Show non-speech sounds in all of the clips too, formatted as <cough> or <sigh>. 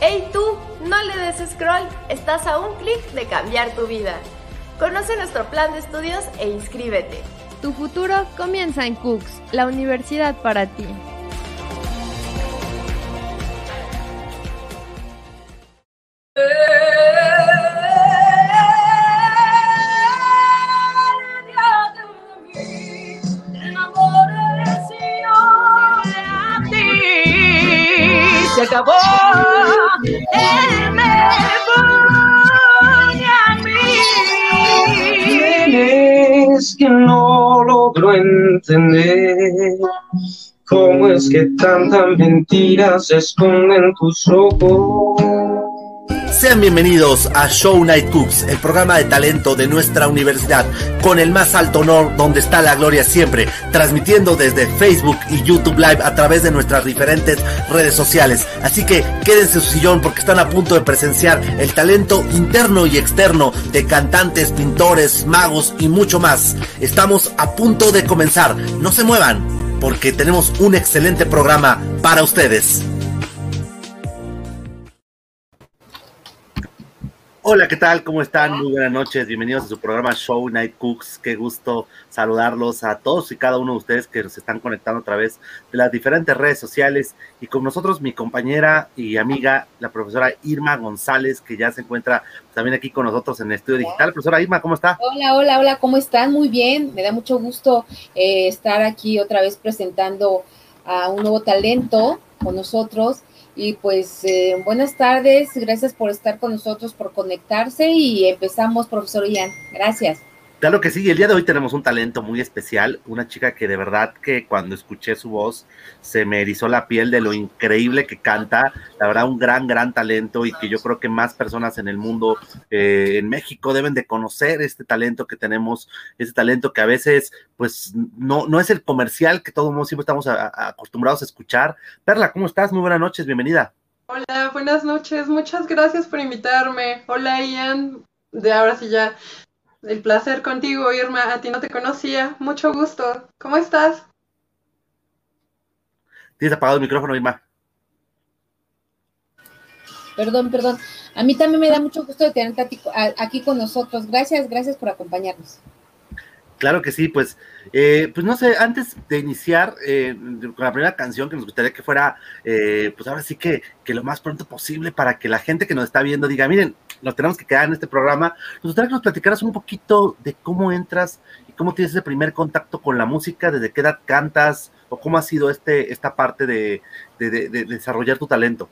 ¡Hey tú! No le des scroll, estás a un clic de cambiar tu vida. Conoce nuestro plan de estudios e inscríbete. Tu futuro comienza en Cooks, la universidad para ti. Logro entender? ¿Cómo es que tantas mentiras se esconden tus ojos? Sean bienvenidos a Show Night Cooks, el programa de talento de nuestra universidad, con el más alto honor donde está la gloria siempre, transmitiendo desde Facebook y YouTube Live a través de nuestras diferentes redes sociales. Así que quédense en su sillón porque están a punto de presenciar el talento interno y externo de cantantes, pintores, magos y mucho más. Estamos a punto de comenzar, no se muevan porque tenemos un excelente programa para ustedes. Hola, ¿qué tal? ¿Cómo están? Muy buenas noches. Bienvenidos a su programa Show Night Cooks. Qué gusto saludarlos a todos y cada uno de ustedes que se están conectando a través de las diferentes redes sociales. Y con nosotros mi compañera y amiga, la profesora Irma González, que ya se encuentra también aquí con nosotros en el estudio digital. Profesora Irma, ¿cómo está? Hola, hola, hola, ¿cómo están? Muy bien. Me da mucho gusto eh, estar aquí otra vez presentando a un nuevo talento con nosotros. Y pues eh, buenas tardes, gracias por estar con nosotros, por conectarse y empezamos, profesor Ian. Gracias. Claro que sí, el día de hoy tenemos un talento muy especial, una chica que de verdad que cuando escuché su voz se me erizó la piel de lo increíble que canta, la verdad un gran, gran talento y que yo creo que más personas en el mundo, eh, en México, deben de conocer este talento que tenemos, este talento que a veces pues no, no es el comercial que todos siempre estamos a, a acostumbrados a escuchar. Perla, ¿cómo estás? Muy buenas noches, bienvenida. Hola, buenas noches, muchas gracias por invitarme. Hola Ian, de ahora sí ya el placer contigo, Irma. A ti no te conocía. Mucho gusto. ¿Cómo estás? Tienes apagado el micrófono, Irma. Perdón, perdón. A mí también me da mucho gusto de tenerte aquí con nosotros. Gracias, gracias por acompañarnos. Claro que sí, pues, eh, pues no sé, antes de iniciar eh, con la primera canción que nos gustaría que fuera, eh, pues ahora sí que, que, lo más pronto posible para que la gente que nos está viendo diga, miren, nos tenemos que quedar en este programa, nos gustaría que nos platicaras un poquito de cómo entras y cómo tienes ese primer contacto con la música, desde qué edad cantas o cómo ha sido este, esta parte de, de, de, de desarrollar tu talento.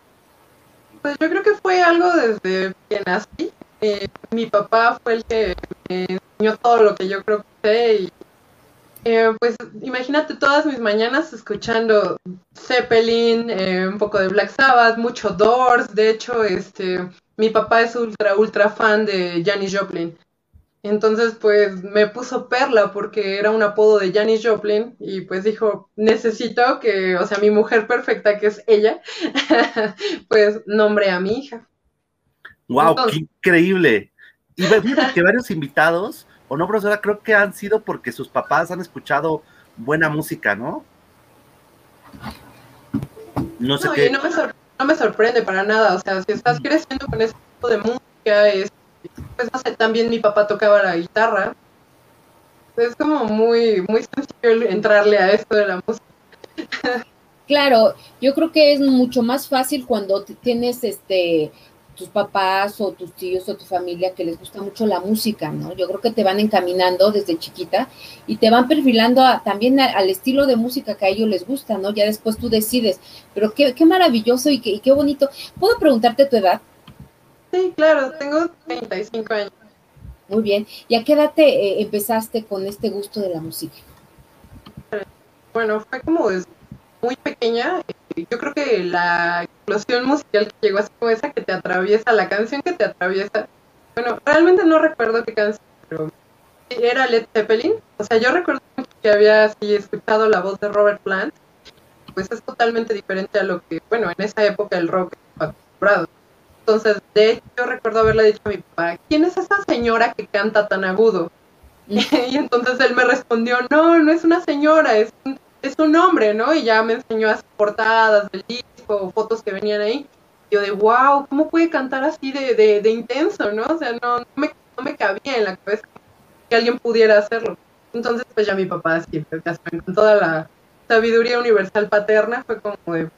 Pues yo creo que fue algo desde que nací. Eh, mi papá fue el que me enseñó todo lo que yo creo que sé eh, pues imagínate todas mis mañanas escuchando Zeppelin, eh, un poco de Black Sabbath, mucho Doors, de hecho este mi papá es ultra ultra fan de Janis Joplin. Entonces pues me puso Perla porque era un apodo de Janis Joplin y pues dijo, necesito que, o sea, mi mujer perfecta que es ella, <laughs> pues nombre a mi hija. ¡Wow! Entonces, ¡Qué increíble! Y fíjate que varios invitados, o no, profesora, creo que han sido porque sus papás han escuchado buena música, ¿no? No sé no, qué. No me, no me, sorprende para nada, o sea, si estás creciendo con ese tipo de música, es, pues no sé, también mi papá tocaba la guitarra. Es como muy, muy sencillo entrarle a esto de la música. Claro, yo creo que es mucho más fácil cuando tienes este tus papás o tus tíos o tu familia que les gusta mucho la música, ¿no? Yo creo que te van encaminando desde chiquita y te van perfilando a, también a, al estilo de música que a ellos les gusta, ¿no? Ya después tú decides, pero qué, qué maravilloso y qué, y qué bonito. ¿Puedo preguntarte tu edad? Sí, claro, tengo 35 años. Muy bien. ¿Y a qué edad te eh, empezaste con este gusto de la música? Bueno, fue como desde muy pequeña, yo creo que la explosión musical que llegó a como esa que te atraviesa, la canción que te atraviesa, bueno, realmente no recuerdo qué canción, pero era Led Zeppelin, o sea, yo recuerdo que había así escuchado la voz de Robert Plant, pues es totalmente diferente a lo que, bueno, en esa época el rock acostumbrado. Entonces, de hecho, yo recuerdo haberle dicho a mi papá, ¿quién es esa señora que canta tan agudo? <laughs> y entonces él me respondió, no, no es una señora, es un es un hombre, ¿no? Y ya me enseñó las portadas del disco, fotos que venían ahí. Yo de, wow, ¿cómo puede cantar así de, de, de intenso, no? O sea, no, no, me, no me cabía en la cabeza que alguien pudiera hacerlo. Entonces, pues ya mi papá, saben, con toda la sabiduría universal paterna, fue como de,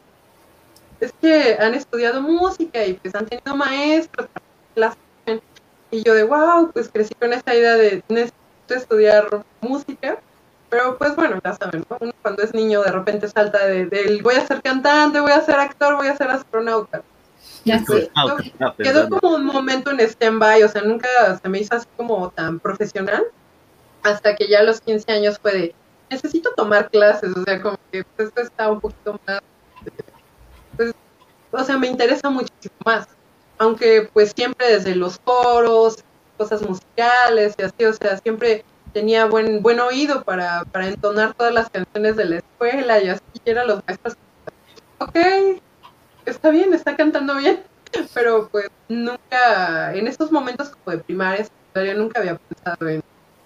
es que han estudiado música y pues han tenido maestros clases. Y yo de, wow, pues crecí con esa idea de necesito estudiar música. Pero pues bueno, ya saben, ¿no? Uno cuando es niño de repente salta de, del voy a ser cantante, voy a ser actor, voy a ser astronauta. Ya Pues, sé. Quedó- como un momento en stand-by, o sea, nunca se me hizo así como tan profesional, hasta que ya a los 15 años fue de, necesito tomar clases, o sea, como que pues, esto está un poquito más, pues, o sea, me interesa muchísimo más, aunque pues siempre desde los coros, cosas musicales y así, o sea, siempre tenía buen buen oído para, para entonar todas las canciones de la escuela y así, y eran los maestros, ok, está bien, está cantando bien, <laughs> pero pues nunca, en estos momentos como de primaria, secundaria, nunca había pensado en,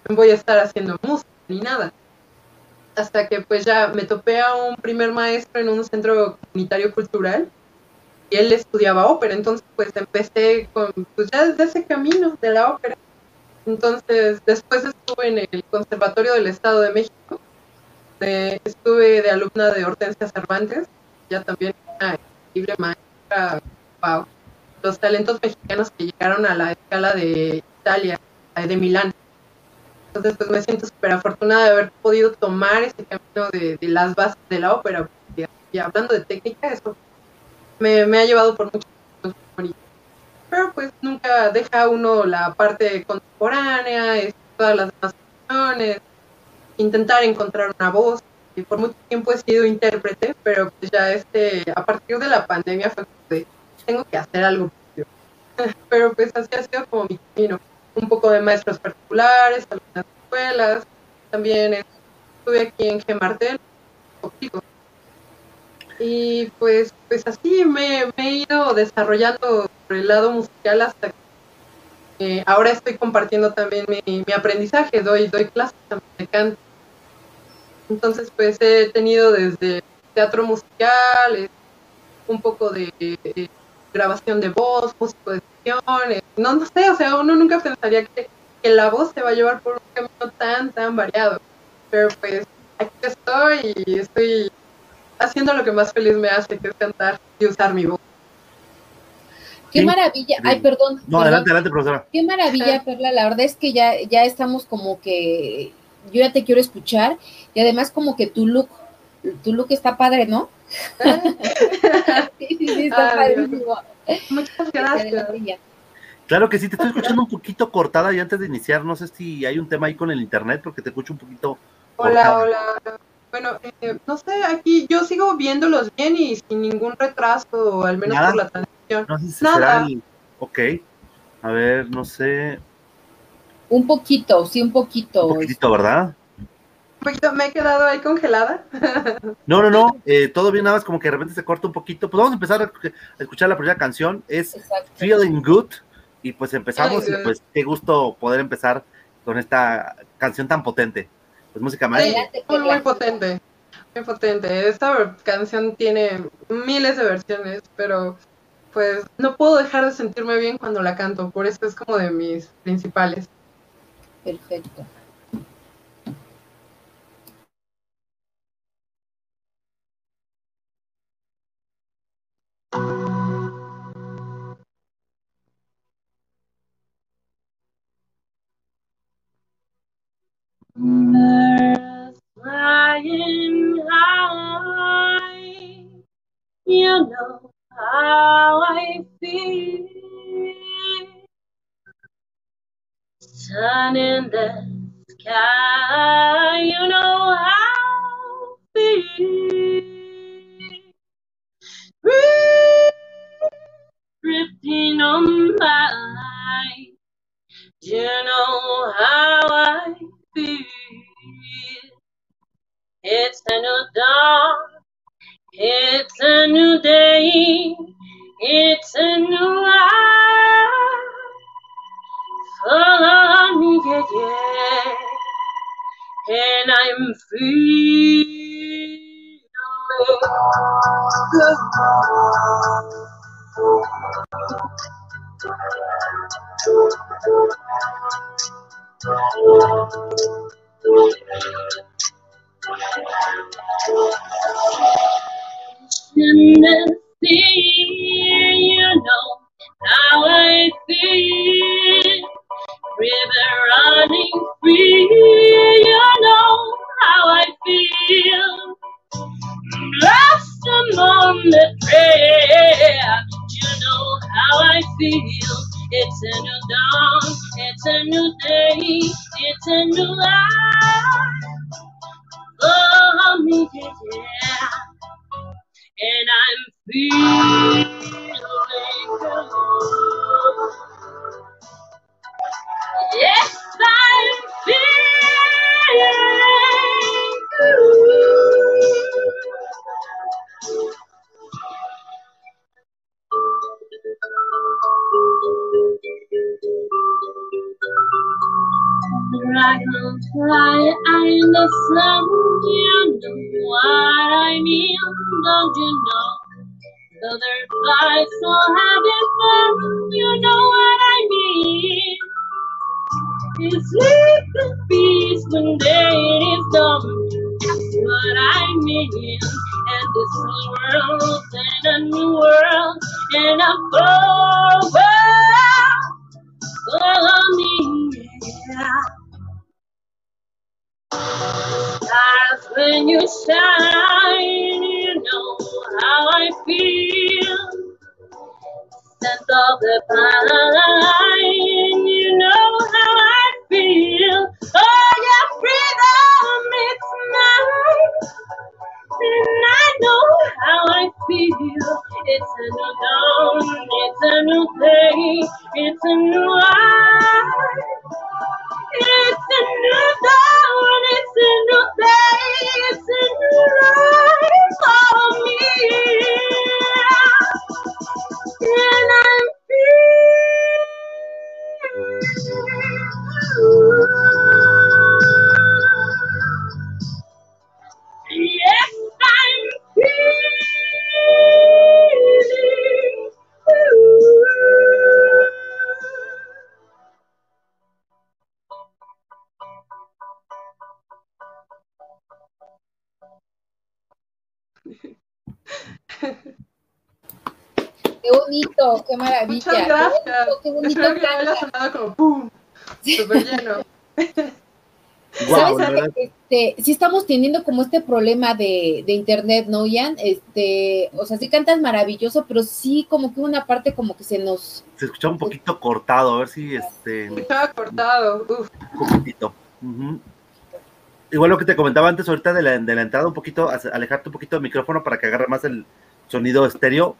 en voy a estar haciendo música ni nada. Hasta que pues ya me topé a un primer maestro en un centro comunitario cultural y él estudiaba ópera, entonces pues empecé con, pues ya desde ese camino de la ópera. Entonces después estuve en el Conservatorio del Estado de México, de- estuve de alumna de Hortensia Cervantes, ya también una increíble maestra, wow, los talentos mexicanos que llegaron a la escala de Italia, de Milán. Entonces, pues me siento súper afortunada de haber podido tomar ese camino de, las bases de la ópera. y hablando de técnica, eso me, ha llevado por muchos bonitos. Pero pues nunca deja uno la parte contemporánea, es, todas las demás intentar encontrar una voz. Y por mucho tiempo he sido intérprete, pero pues ya este, a partir de la pandemia fue como de, tengo que hacer algo. <laughs> pero pues así ha sido como mi camino un poco de maestros particulares, algunas escuelas, también estuve aquí en Gemartel. Y pues, pues así me, me he ido desarrollando por el lado musical hasta que eh, ahora estoy compartiendo también mi, mi aprendizaje, doy, doy clases también de canto. Entonces pues he tenido desde teatro musical, eh, un poco de eh, grabación de voz, músico de sesiones, no, no sé, o sea, uno nunca pensaría que, que la voz te va a llevar por un camino tan, tan variado. Pero pues aquí estoy y estoy haciendo lo que más feliz me hace, que es cantar y usar mi voz. Qué Sí. maravilla. Ay, perdón. No, perdón. adelante, adelante, profesora. Qué maravilla, Perla. La verdad es que ya, ya estamos como que yo ya te quiero escuchar y además como que tu look, tu look está padre, ¿no? <laughs> Sí, sí, sí, está Ay, padrísimo. Muchas gracias. Claro que sí, te estoy escuchando un poquito cortada y antes de iniciar, no sé si hay un tema ahí con el internet, porque te escucho un poquito. Hola, cortada. hola. Bueno, eh, no sé, aquí yo sigo viéndolos bien y sin ningún retraso, al menos Nada. por la transmisión. No sé si Nada. será el. Ok. A ver, no sé. Un poquito, sí, un poquito. Un poquitito, ¿verdad? Un poquito, me he quedado ahí congelada. <laughs> No, no, no. eh, todo bien, nada más como que de repente se corta un poquito. Pues vamos a empezar a, escuchar la primera canción. Es Exacto. Feeling Good. Y pues empezamos. Feeling Y pues qué gusto poder empezar con esta canción tan potente. Pues música más. Muy, potente, muy potente. Esta canción tiene miles de versiones, pero pues no puedo dejar de sentirme bien cuando la canto, por eso es como de mis principales. Perfecto. Birds flying high, you know how I feel. Sun in the sky, you know how I feel. On you know how I It's a new dawn, it's a new day, it's a new life. Follow me, yeah, yeah, and I'm feeling the sea, you know how I feel. River running free, you know how I feel. The you know how I feel. It's a new dawn, it's a new day, it's a new life for me, yeah. And I'm feeling good. Yes, I'm feeling Dragonfly in the sun, you know what I mean, don't you know? Butterfly so having fun, you know what I mean. It's sleep in peace when day is done, that's what I mean. And this new world and a new world and a full world for me, when you shine, you know how I feel. Scent of the pine, you know how I feel. Oh, yeah, freedom, it's mine. And I know how I feel. It's a new dawn, it's a new day, it's a new life. It's a new dawn, it's a new day, it's a new life for me. And I'm feeling, yes, I'm feeling Qué bonito, qué maravilla. Muchas Qué bonito, qué bonito Espero que no haya como ¡pum! Súper lleno. <laughs> ¿Sabes? verdad, Este, sí estamos teniendo como este problema de, de internet, ¿no, Ian? Este, o sea, sí cantas maravilloso, pero sí como que una parte como que se nos... se escuchaba un poquito cortado, a ver si este Estaba cortado. Uf. un poquitito. Igual lo que te comentaba antes ahorita de la, de la entrada, un poquito, alejarte un poquito del micrófono para que agarre más el sonido estéreo.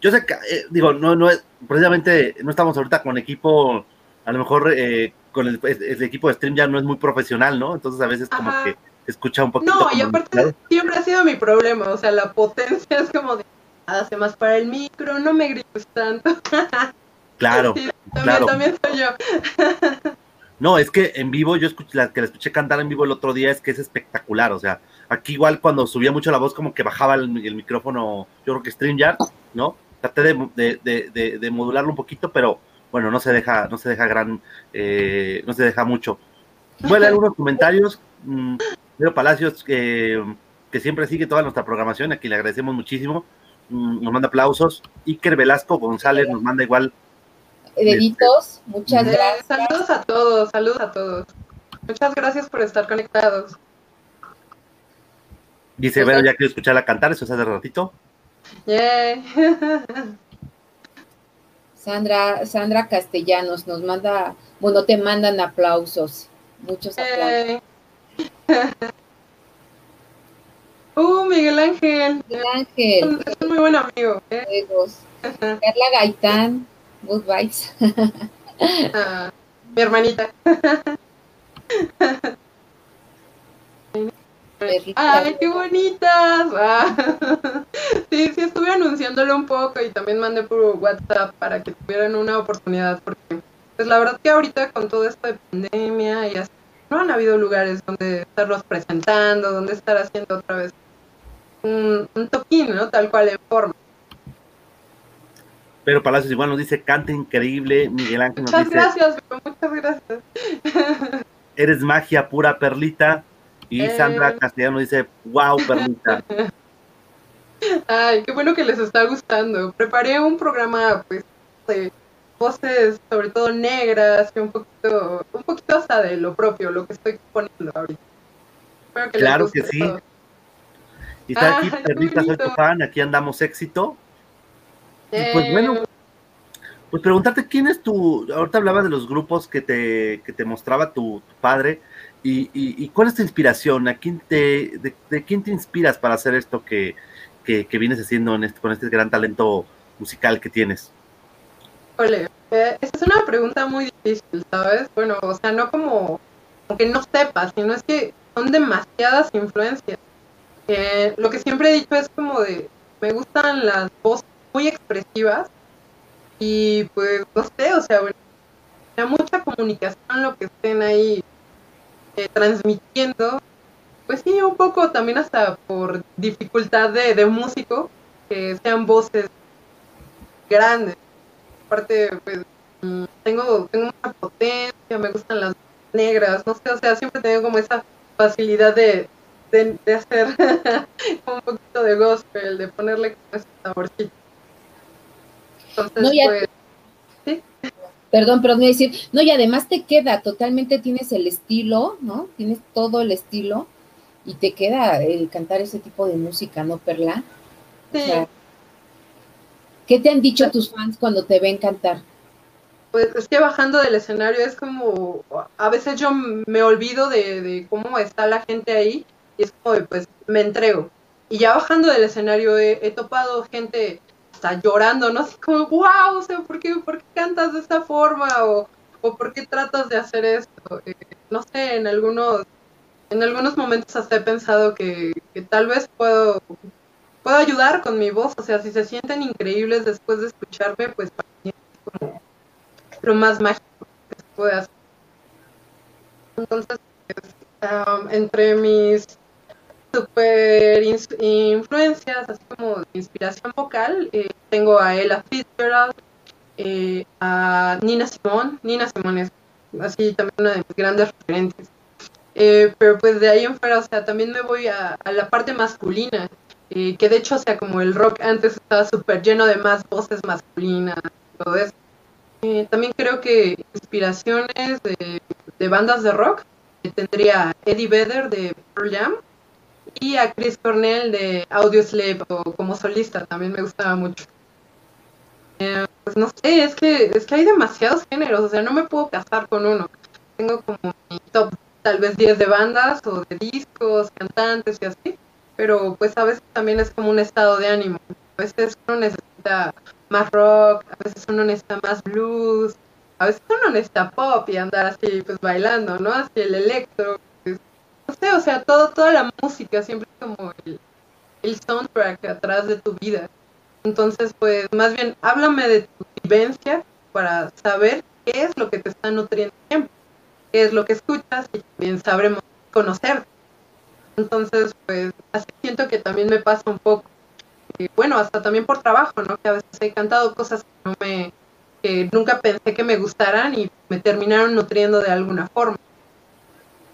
Yo sé que, eh, digo, no, no es, precisamente no estamos ahorita con equipo, a lo mejor eh, con el, equipo de stream ya no es muy profesional, ¿no? Entonces a veces como que escucha un poquito. No, y aparte siempre ha sido mi problema, o sea, la potencia es como de, hace más para el micro, no me grites tanto. <laughs> Claro, Sí, también, claro. también soy yo. <laughs> No, es que en vivo, yo escuché, la que la escuché cantar en vivo el otro día es que es espectacular. O sea, aquí igual cuando subía mucho la voz, como que bajaba el, el micrófono, yo creo que StreamYard, ¿no? Traté de, de, de, de- de modularlo un poquito, pero bueno, no se deja, no se deja gran, eh, no se deja mucho. Voy a leer algunos comentarios. Mm, Pedro Palacios, que, que siempre sigue toda nuestra programación, aquí le agradecemos muchísimo. Mm, Nos manda aplausos. Iker Velasco González nos manda igual Deditos, muchas Eh, gracias. saludos a todos, saludos a todos. Muchas gracias por estar conectados. Dice, bueno, ya quiero escucharla cantar, eso es hace ratito. <laughs> Sandra, Sandra Castellanos nos manda, bueno, te mandan aplausos, muchos aplausos. Yay. <laughs> Uh, Miguel Ángel. Miguel Ángel, Es un muy buen amigo. ¿eh? Carla Gaitán, good vibes. <laughs> Ah, mi hermanita. ¡Ay, qué bonitas! <laughs> Ah. Sí, sí, estuve anunciándolo un poco y también mandé por WhatsApp para que tuvieran una oportunidad porque, pues la verdad que ahorita con todo esto de pandemia y así, no han habido lugares donde estarlos presentando, donde estar haciendo otra vez un, un toquín, ¿no? Tal cual en forma. Pero Palacios igual nos dice, canta increíble. Miguel Ángel nos Muchas dice, gracias, muchas gracias. <laughs> eres magia pura, Perlita. Y Eh. Sandra Castellano dice, wow, Perlita. <laughs> Ay, qué bueno que les está gustando. Preparé un programa, pues, de voces, sobre todo negras, y un poquito, un poquito hasta de lo propio, lo que estoy poniendo ahorita. Espero que les Claro guste que sí. todo. Y está aquí, <laughs> Perlita, soy tu fan, aquí andamos éxito. Y pues Eh, bueno, pues preguntarte quién es tu, ahorita hablaba de los grupos que te, que te mostraba tu, tu padre, y, y- y cuál es tu inspiración, a quién te, de, quién te inspiras para hacer esto que, que, vienes haciendo en este, con este gran talento musical que tienes. Híjole, eh, es una pregunta muy difícil, ¿sabes? Bueno, o sea, no como, como que no sepas, sino es que son demasiadas influencias. Eh, lo que siempre he dicho es como de, me gustan las voces muy expresivas y pues, no sé, o sea, bueno, hay mucha comunicación lo que estén ahí eh, transmitiendo. Pues sí, un poco también hasta por dificultad de, de músico, que sean voces grandes aparte pues mm, tengo tengo mucha potencia me gustan las negras no sé o sea siempre he tenido como esa facilidad de de, de hacer <laughs> un poquito de gospel de ponerle como ese saborcito entonces No, pues Perdón, pero a decir, no, y además te queda, totalmente tienes el estilo, ¿no? Tienes todo el estilo y te queda el cantar ese tipo de música, ¿no, Perla? O sí, sea, ¿Qué te han dicho tus fans cuando te ven cantar? pues es que bajando del escenario es como a veces yo me olvido de, de cómo está la gente ahí y es como pues me entrego y ya bajando del escenario he, he topado gente llorando, ¿no? Así como, wow, o sea, ¿por qué, por qué cantas de esta forma? O, o ¿por qué tratas de hacer esto? Eh, no sé, en algunos, en algunos momentos hasta he pensado que, que tal vez puedo, puedo ayudar con mi voz, o sea, si se sienten increíbles después de escucharme, pues para mí es como lo más mágico que se puede hacer. Entonces, pues, um, entre mis super influencias, así como inspiración vocal, eh, tengo a Ella Fitzgerald, eh, a Nina Simone. Nina Simone es así también una de mis grandes referentes. Eh, pero pues de ahí en fuera, o sea, también me voy a, la parte masculina, eh, que de hecho, sea, como el rock antes estaba súper lleno de más voces masculinas, todo eso. También creo que inspiraciones de, de bandas de rock tendría Eddie Vedder de Pearl Jam y a Chris Cornell de Audioslave o como solista también me gustaba mucho. Eh, pues no sé, es que es que hay demasiados géneros, o sea, no me puedo casar con uno. Tengo como mi top tal vez 10 de bandas o de discos, cantantes y así, pero pues a veces también es como un estado de ánimo. A veces uno necesita más rock, a veces uno necesita más blues, a veces uno necesita pop y andar así pues bailando, ¿no? Así el electro, no sé, o sea, todo, toda la música siempre es como el, el soundtrack atrás de tu vida. Entonces, pues más bien, háblame de tu vivencia para saber qué es lo que te está nutriendo siempre, qué es lo que escuchas y también sabremos conocer. Entonces, pues así siento que también me pasa un poco. Bueno, hasta también por trabajo, ¿no? Que a veces he cantado cosas que no me, que nunca pensé que me gustaran y me terminaron nutriendo de alguna forma.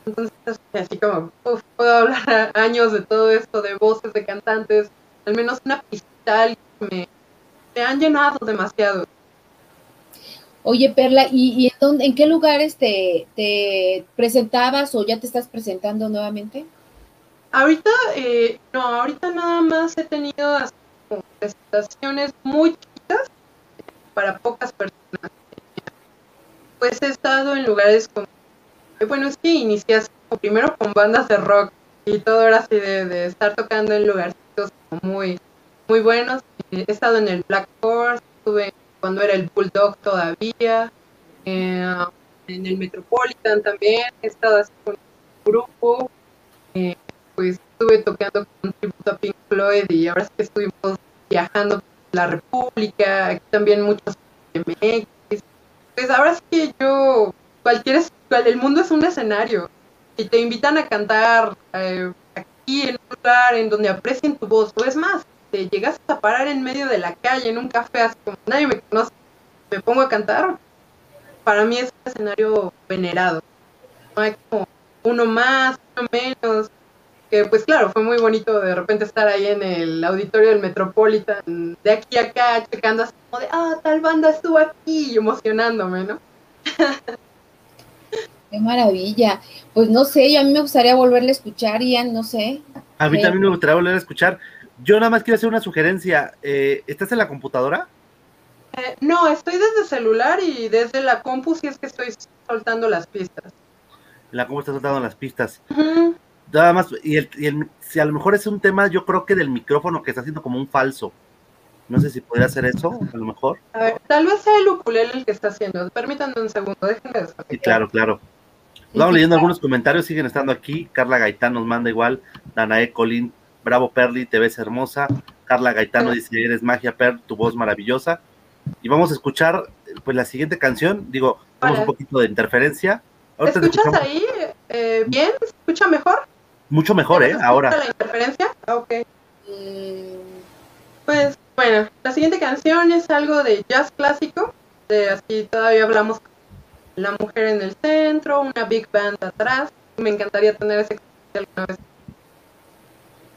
Entonces, así como, uf, puedo hablar años de todo esto, de voces, de cantantes, al menos una pista me, me han llenado demasiado. Oye, Perla, ¿y, y en, dónde- en qué lugares te, te presentabas o ya te estás presentando nuevamente? Ahorita, eh, no, ahorita nada más he tenido así como presentaciones muy chiquitas para pocas personas. Pues he estado en lugares como, bueno, es que como primero con bandas de rock y todo era así de, estar tocando en lugarcitos muy, muy buenos. Eh, He estado en el Black Horse, estuve cuando era el Bulldog todavía, eh, en el Metropolitan también, he estado así con un grupo. eh, pues estuve tocando con tributo a Pink Floyd y ahora sí que estuvimos viajando por la República, aquí también muchos MX. Pues ahora sí que yo, cualquier, el mundo es un escenario. Si te invitan a cantar eh, aquí en un lugar en donde aprecien tu voz, o es más, te llegas a parar en medio de la calle, en un café, así como nadie me conoce, me pongo a cantar, para mí es un escenario venerado. No hay como uno más, uno menos. Que pues claro, fue muy bonito de repente estar ahí en el auditorio del Metropolitan, de aquí a acá, checando así como de, ah, tal banda estuvo aquí, emocionándome, ¿no? <laughs> Qué maravilla. Pues no sé, a mí me gustaría volverle a escuchar, Ian, no sé. A mí Sí. también me gustaría volver a escuchar. Yo nada más quiero hacer una sugerencia. Eh, ¿Estás en la computadora? Eh, no, estoy desde celular y desde la compu si es que estoy soltando las pistas. La cómo estás soltando las pistas. Nada más, y, el, y el- si a lo mejor es un tema, yo creo que del micrófono que está haciendo como un falso. No sé si podría hacer eso, a lo mejor. A ver, tal vez sea el ukulele el que está haciendo. Permítanme un segundo, déjenme Sí, desconectar. claro, claro. Sí, Vamos sí, leyendo algunos comentarios, siguen estando aquí. Carla Gaitán nos manda igual. Danae Colín, bravo Perli, te ves hermosa. Carla Gaitano dice, eres magia, Per, tu voz maravillosa. Y vamos a escuchar pues la siguiente canción. Digo, tenemos un poquito de interferencia. Ahorita te ¿Escuchas ahí eh, bien? ¿Se escucha mejor? mucho mejor, ¿eh? ¿Se escucha Ahora. la interferencia? Ah, ok. Pues bueno, la siguiente canción es algo de jazz clásico. De así todavía hablamos la mujer en el centro, una big band atrás. Me encantaría tener ese alguna vez.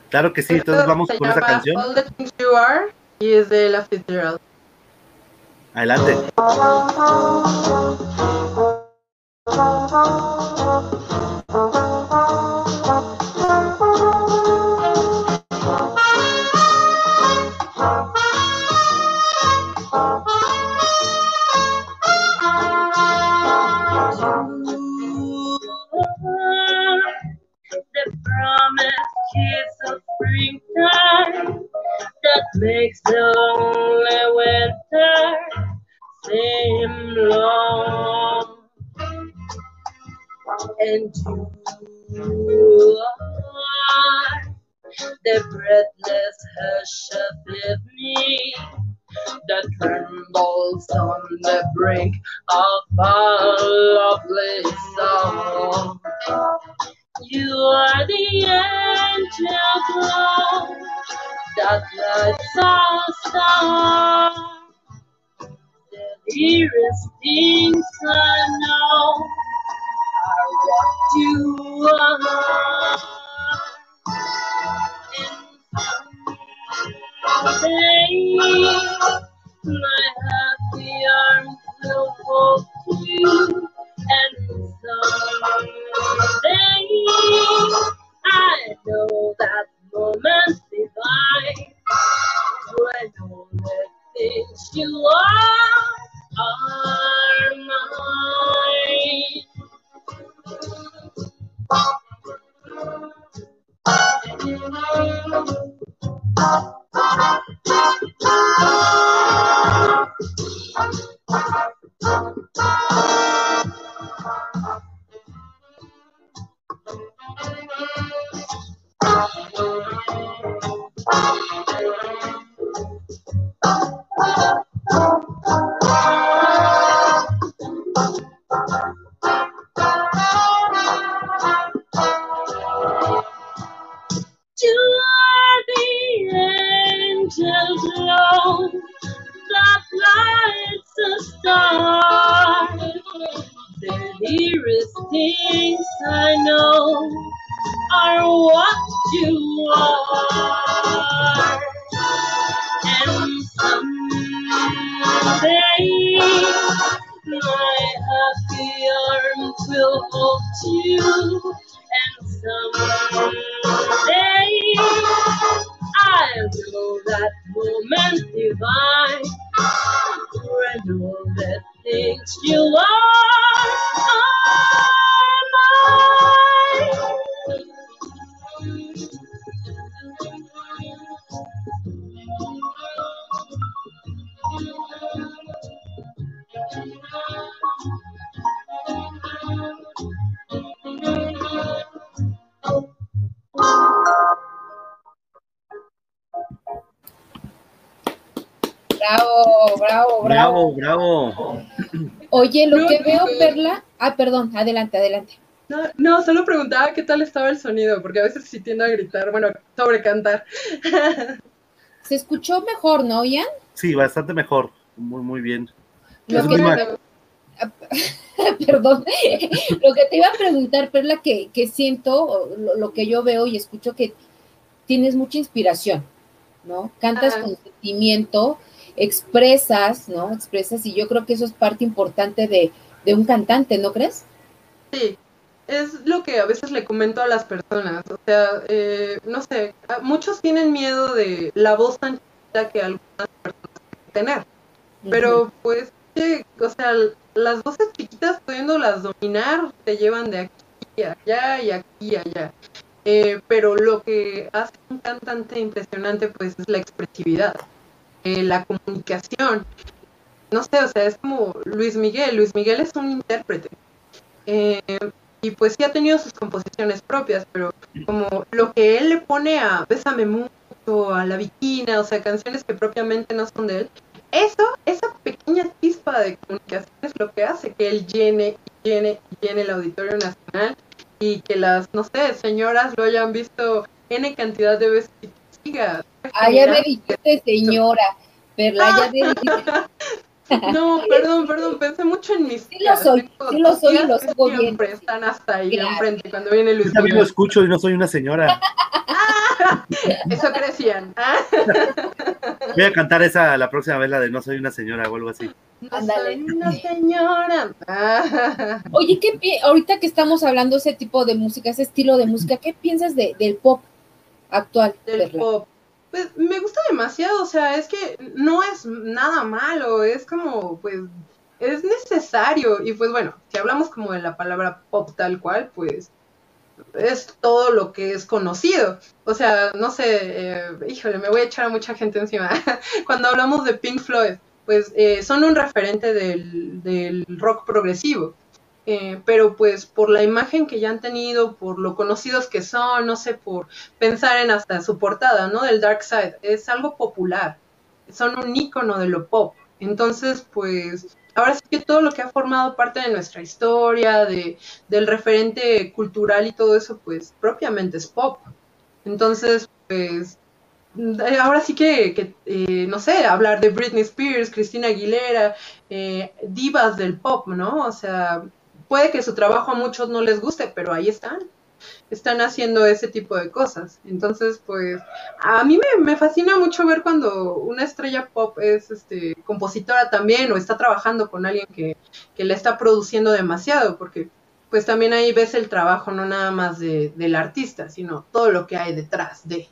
Claro que sí, entonces vamos con esa canción. All the Things You Are y es de la Fitzgerald. Adelante. Springtime that makes the lonely winter seem long. And you are the breathless hush of evening that trembles on the brink of a lovely song. You are the angel glow that lights our star. The dearest things I know are what you are. And someday my happy arms will hold you, and someday I know that moment divine when all the things you are are mine. Perdón, adelante, adelante. No, no, solo preguntaba qué tal estaba el sonido, porque a veces sí tiendo a gritar, bueno, sobre cantar. Se escuchó mejor, ¿no, Ian? Sí, bastante mejor. Muy, muy bien. Lo Es que- muy. <laughs> Perdón, <laughs> lo que te iba a preguntar, Perla, que, que siento, lo, lo que yo veo y escucho que tienes mucha inspiración, ¿no? Cantas Ajá. con sentimiento, expresas, ¿no? Expresas, y yo creo que eso es parte importante de, de un cantante, ¿no crees? Sí, es lo que a veces le comento a las personas. O sea, eh, no sé, muchos tienen miedo de la voz tan chiquita que algunas personas pueden tener. Pero pues, sí, o sea, las voces chiquitas pudiéndolas dominar te llevan de aquí a allá y aquí y allá. Eh, pero lo que hace un cantante impresionante pues es la expresividad, eh, la comunicación. No sé, o sea, es como Luis Miguel. Luis Miguel es un intérprete. Eh, y pues sí ha tenido sus composiciones propias, pero como lo que él le pone a Bésame mucho, a La Viquina, o sea, canciones que propiamente no son de él, eso, esa pequeña chispa de comunicación es lo que hace que él llene y llene y llene el Auditorio Nacional y que las, no sé, señoras lo hayan visto N cantidad de veces y que siga. Ah, ya me dijiste, señora, Perla, ya me dijiste. <laughs> No, perdón, perdón, pensé mucho en mis Sí lo soy, sí lo soy lo viendo. Siempre están hasta ahí Claro. enfrente cuando viene Luis Yo también lo escucho y no soy una señora. <laughs> Eso crecían. Ah, Voy a cantar esa la próxima vez, la de No soy una señora o algo así. no soy una señora. Ah, Oye, ¿qué ahorita que estamos hablando ese tipo de música, ese estilo de música, ¿qué piensas de, del pop actual? del Perla? pop. Pues me gusta demasiado, o sea, es que no es nada malo, es como, pues, es necesario. Y pues bueno, si hablamos como de la palabra pop tal cual, pues es todo lo que es conocido. O sea, no sé, eh, híjole, me voy a echar a mucha gente encima. <laughs> Cuando hablamos de Pink Floyd, pues eh, son un referente del, del rock progresivo. Eh, pero pues por la imagen que ya han tenido, por lo conocidos que son, no sé, por pensar en hasta su portada, ¿no? Del Dark Side, es algo popular, son un ícono de lo pop. Entonces, pues, ahora sí que todo lo que ha formado parte de nuestra historia, de, del referente cultural y todo eso, pues, propiamente es pop. Entonces, pues, eh, ahora sí que, que, eh, no sé, hablar de Britney Spears, Christina Aguilera, eh, divas del pop, ¿no? O sea, puede que su trabajo a muchos no les guste, pero ahí están. Están haciendo ese tipo de cosas. Entonces, pues, a mí me, me fascina mucho ver cuando una estrella pop es este, compositora también o está trabajando con alguien que, que le está produciendo demasiado, porque pues también ahí ves el trabajo no nada más de, del artista, sino todo lo que hay detrás de.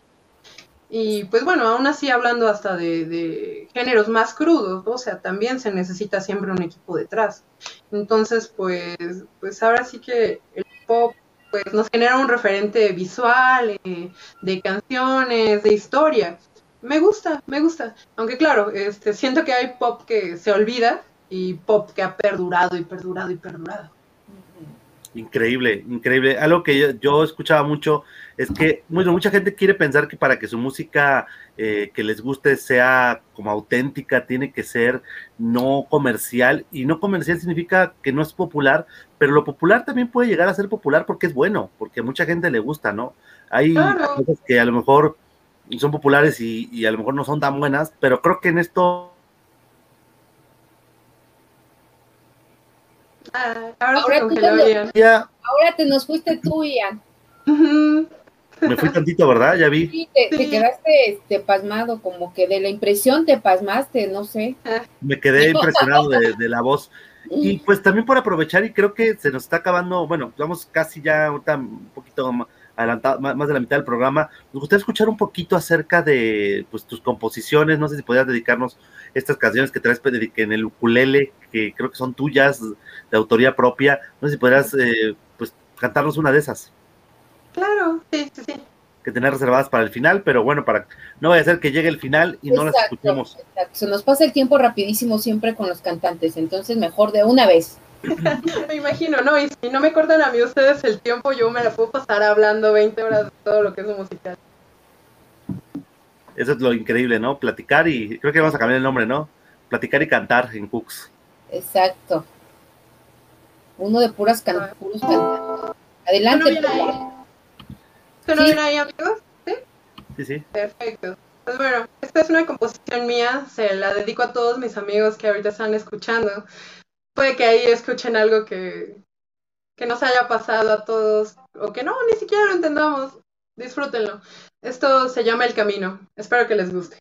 Y pues bueno, aún así hablando hasta de, de géneros más crudos, o sea, también se necesita siempre un equipo detrás. Entonces, pues, pues ahora sí que el pop pues nos genera un referente visual, eh, de canciones, de historia. Me gusta, me gusta. Aunque claro, este, siento que hay pop que se olvida y pop que ha perdurado y perdurado y perdurado. Increíble, increíble. Algo que yo, yo escuchaba mucho es que bueno, mucha gente quiere pensar que para que su música eh, que les guste sea como auténtica, tiene que ser no comercial. Y no comercial significa que no es popular, pero lo popular también puede llegar a ser popular porque es bueno, porque a mucha gente le gusta, ¿no? Hay Claro. cosas que a lo mejor son populares y, y a lo mejor no son tan buenas, pero creo que en esto Ah, ahora, ya Ahora te nos fuiste tú, Ian. Me fui tantito, ¿verdad? Ya vi. Sí, te, te quedaste este, pasmado, como que de la impresión te pasmaste, no sé. me quedé impresionado de, de la voz. <laughs> Y pues también por aprovechar, y creo que se nos está acabando, bueno, vamos casi ya ahorita un poquito adelantado, más de la mitad del programa. Nos gustaría escuchar un poquito acerca de pues tus composiciones. No sé si podrías dedicarnos estas canciones que traes pe- en el ukulele, que creo que son tuyas, de autoría propia. No sé si podrías eh, pues cantarnos una de esas Claro, sí, sí, sí. que tener reservadas para el final, pero bueno, para no vaya a ser que llegue el final y no las escuchemos. exacto. Se nos pasa el tiempo rapidísimo siempre con los cantantes, entonces mejor de una vez. <laughs> Me imagino, ¿no? Y si no me cortan a mí ustedes el tiempo, yo me la puedo pasar hablando 20 horas de todo lo que es musical. Eso es lo increíble, ¿no? Platicar y creo que vamos a cambiar el nombre, ¿no? Platicar y cantar en Cooks. Exacto. Uno de puras can puros cantantes. Adelante. ¿Suena ahí? ¿Suena Sí. ahí, amigos? Sí, sí. Perfecto. Pues bueno, esta es una composición mía, se la dedico a todos mis amigos que ahorita están escuchando. Puede que ahí escuchen algo que, que nos haya pasado a todos o que no, ni siquiera lo entendamos. Disfrútenlo. Esto se llama El Camino. Espero que les guste.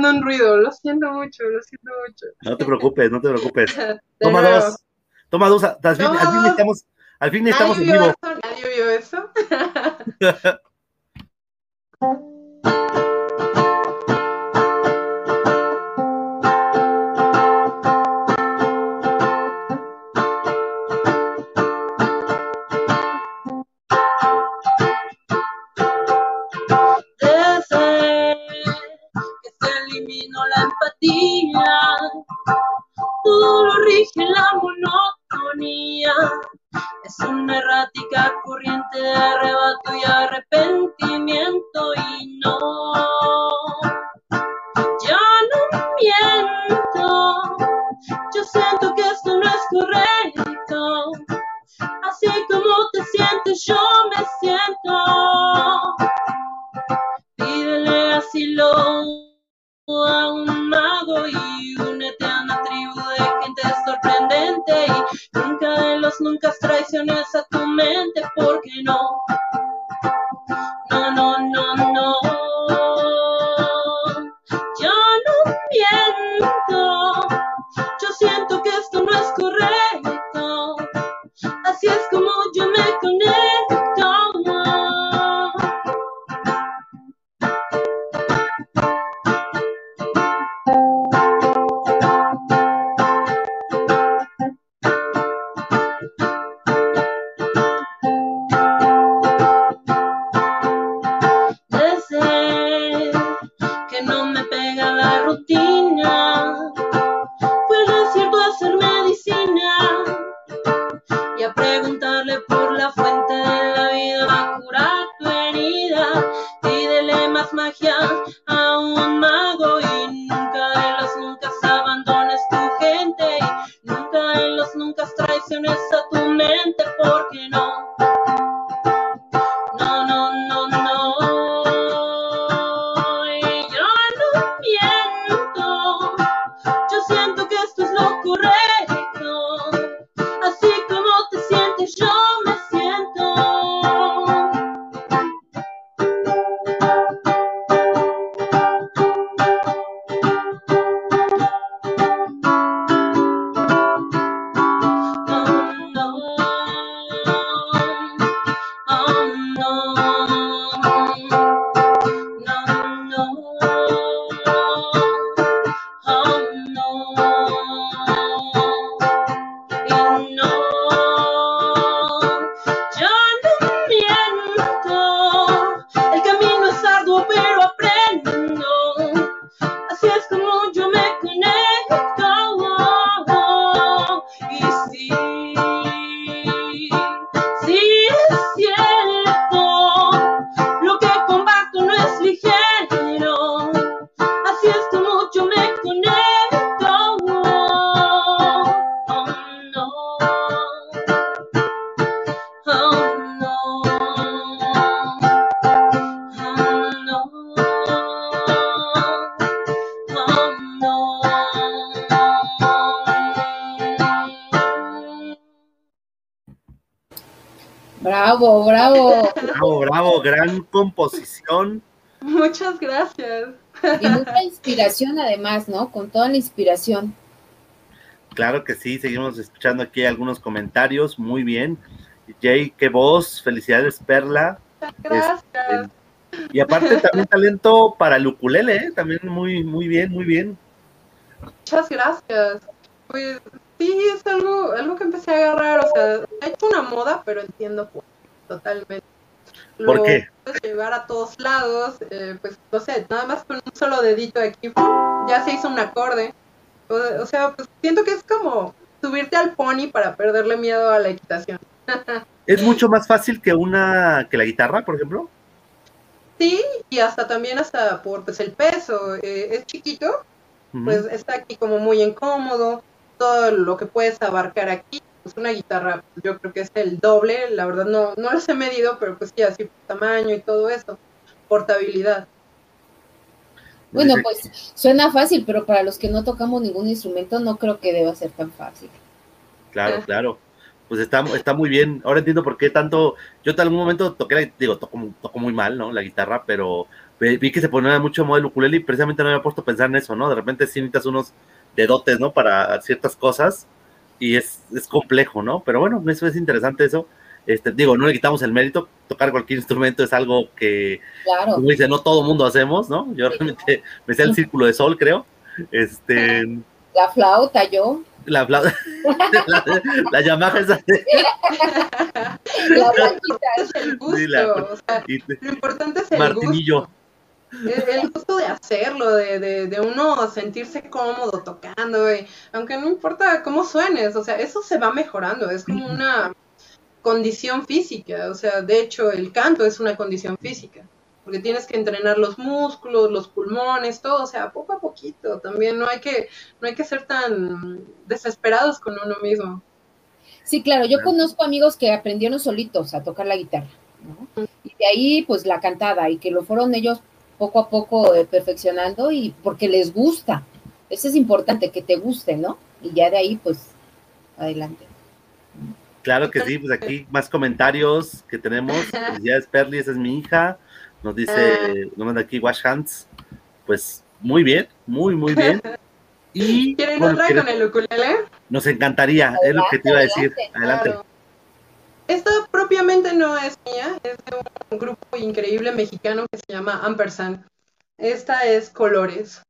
Escuchando un ruido. Lo siento mucho, lo siento mucho. No te preocupes, no te preocupes. <laughs> Toma dos. Toma dos. Al fin, al fin estamos, al fin estamos ¿Nadie en vivo. eso? ¿Nadie vio eso? <laughs> ¿no? Con toda la inspiración. Claro que sí, seguimos escuchando aquí algunos comentarios. Muy bien. Jay, qué voz. Felicidades, Perla. Gracias. Este, y aparte también talento para el ukulele, ¿eh? también muy, muy bien, muy bien. Muchas gracias. Pues sí, es algo, algo que empecé a agarrar. O sea, ha hecho una moda, pero entiendo por totalmente. ¿Por Lo qué? puedes llevar a todos lados, eh, pues no sé, nada más con un solo dedito aquí, ya se hizo un acorde. O, o sea, pues siento que es como subirte al pony para perderle miedo a la equitación. <laughs> ¿Es mucho más fácil que una que la guitarra, por ejemplo? Sí, y hasta también hasta por pues el peso, eh, es chiquito, pues está aquí como muy incómodo, todo lo que puedes abarcar aquí, pues una guitarra yo creo que es el doble, la verdad no, no los he medido, pero pues sí, así por tamaño y todo eso, portabilidad. Bueno, Dice- pues suena fácil, pero para los que no tocamos ningún instrumento no creo que deba ser tan fácil. Claro, claro. Pues está, está muy bien. Ahora entiendo por qué tanto. Yo en algún momento toqué, la, digo, toco, toco muy mal, ¿no? La guitarra, pero vi que se ponía mucho de moda el ukulele y precisamente no me había puesto a pensar en eso, ¿no? De repente sí necesitas unos dedotes, ¿no? Para ciertas cosas y es, es complejo, ¿no? Pero bueno, eso es interesante eso. Este, digo, no le quitamos el mérito. Tocar cualquier instrumento es algo que, Claro. como dice, no todo mundo hacemos, ¿no? Yo realmente me sé el círculo de sol, creo. Este, <laughs> La flauta, yo. la, la, <laughs> la, la Yamaha esa de- <laughs> La blanquita. Es el gusto, Sí, la- o sea, lo importante es el Martinillo. gusto. El, el gusto de hacerlo, de, de, de uno sentirse cómodo tocando, y aunque no importa cómo suenes, o sea, eso se va mejorando, es como <clears throat> una condición física, o sea, de hecho el canto es una condición física, porque tienes que entrenar los músculos, los pulmones, todo, o sea, poco a poquito, también no hay que, no hay que ser tan desesperados con uno mismo. Sí, claro, yo conozco amigos que aprendieron solitos a tocar la guitarra, ¿no? Y de ahí, pues, la cantada, y que lo fueron ellos poco a poco eh, perfeccionando y porque les gusta. Eso es importante, que te guste, ¿no? Y ya de ahí, pues, adelante. Claro que sí, pues aquí <laughs> más comentarios que tenemos. Ya es Perly, esa es mi hija. Nos dice, nos manda aquí Wash Hands. Pues muy bien, muy, muy bien. Y ¿Quieren bueno, otra con el ukulele? nos encantaría, es lo que te iba a decir. Adelante. Claro. Esta propiamente no es mía, es de un grupo increíble mexicano que se llama Ampersand. Esta es Colores.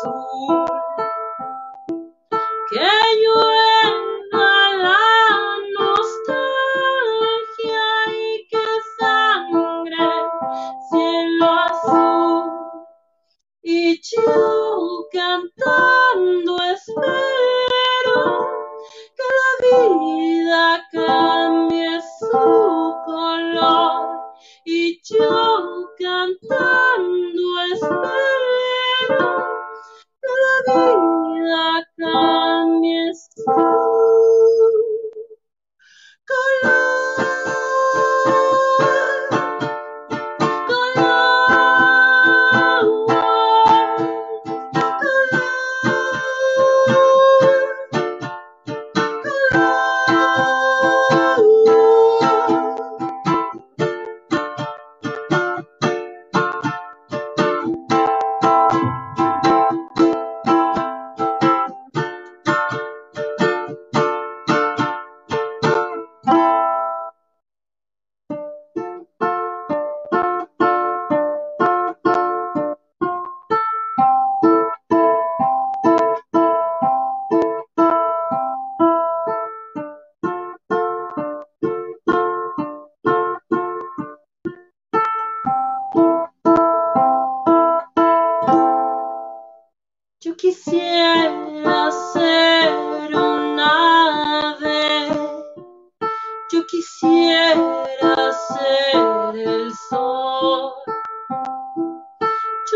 Jesus.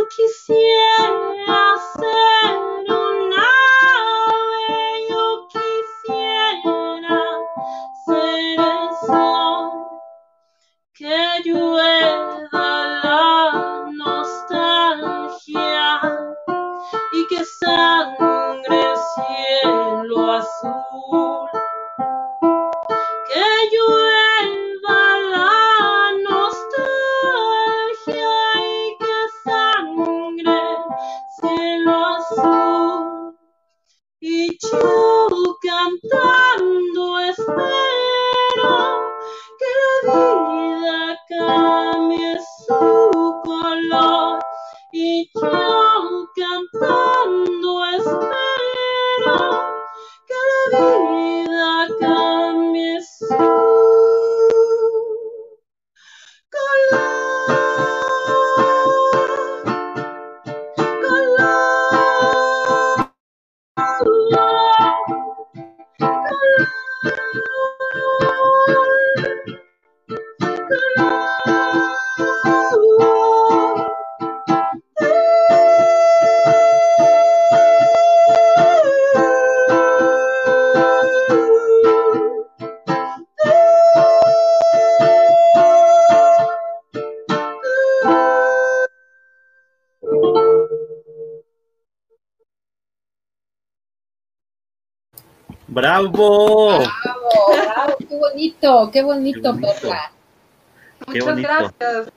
Quisiera ser ¡Bravo! Bravo, bravo, qué bonito, qué bonito, Qué bonito. Perla. Qué Muchas bonito. gracias.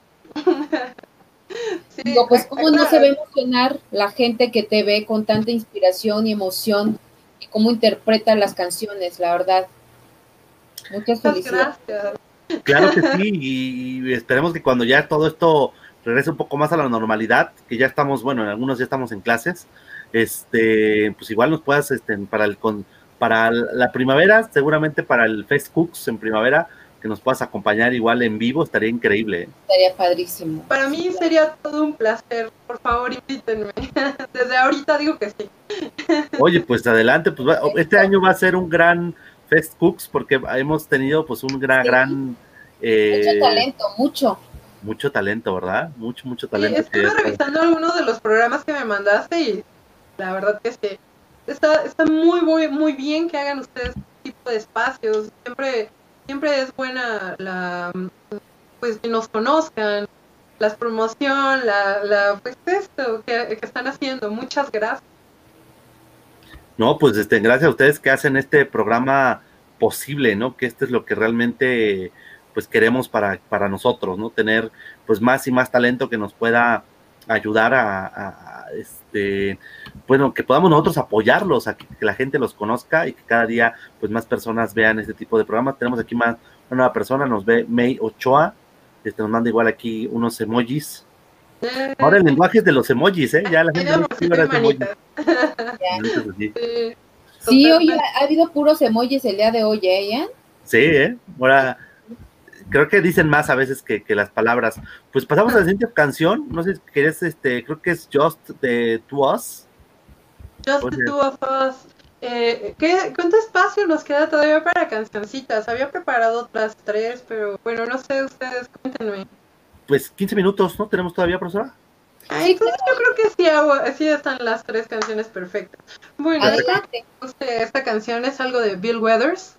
Sí, Digo, pues cómo no se a emocionar la gente que te ve con tanta inspiración y emoción y cómo interpreta las canciones, la verdad. Muchas Muchas felicidades. gracias. Claro que sí, <laughs> y, y esperemos que cuando ya todo esto regrese un poco más a la normalidad, que ya estamos, bueno, en algunos ya estamos en clases, este, pues igual nos puedas, este, para el con, para la primavera, seguramente para el Fest Cooks en primavera, que nos puedas acompañar igual en vivo, estaría increíble. ¿eh? Estaría padrísimo. Para mí sería todo un placer. Por favor, invítenme. <laughs> Desde ahorita digo que sí. <laughs> Oye, pues adelante, pues va- este año va a ser un gran Fest Cooks porque hemos tenido pues un gran, Sí. gran eh, Mucho talento, mucho. mucho talento, ¿verdad? Mucho, mucho Sí, talento. estuve que- revisando algunos de los programas que me mandaste y la verdad que sí. Está, está muy, muy, muy bien que hagan ustedes este tipo de espacios. Siempre, siempre es buena la pues que nos conozcan, la promoción, la, la pues esto que, que están haciendo. Muchas gracias. No, pues este, gracias a ustedes que hacen este programa posible, ¿no? Que este es lo que realmente pues queremos para, para nosotros, ¿no? Tener pues más y más talento que nos pueda ayudar a, a- a, este, bueno, que podamos nosotros apoyarlos, a que, que la gente los conozca y que cada día pues más personas vean este tipo de programas. Tenemos aquí más una nueva persona, nos ve May Ochoa, este, nos manda igual aquí unos emojis. Eh, Ahora el lenguaje es de los emojis, ¿eh? Ya la gente no emojis. <laughs> sí. Sí, ha habido puros emojis el día de hoy, ¿eh? Sí, ¿eh? Ahora, creo que dicen más a veces que, que las palabras. Pues pasamos a la siguiente canción. No sé si querés, este, creo que es Just de To Us. Just the two of us. Eh, ¿qué- ¿Cuánto espacio nos queda todavía para cancioncitas? Había preparado otras tres, pero bueno, no sé, ustedes cuéntenme. Pues 15 minutos, ¿no? ¿Tenemos todavía, profesora? Ay, entonces yo creo que sí, hago- sí están las tres canciones perfectas. Bueno, Adelante. este- esta canción es algo de Bill Weathers.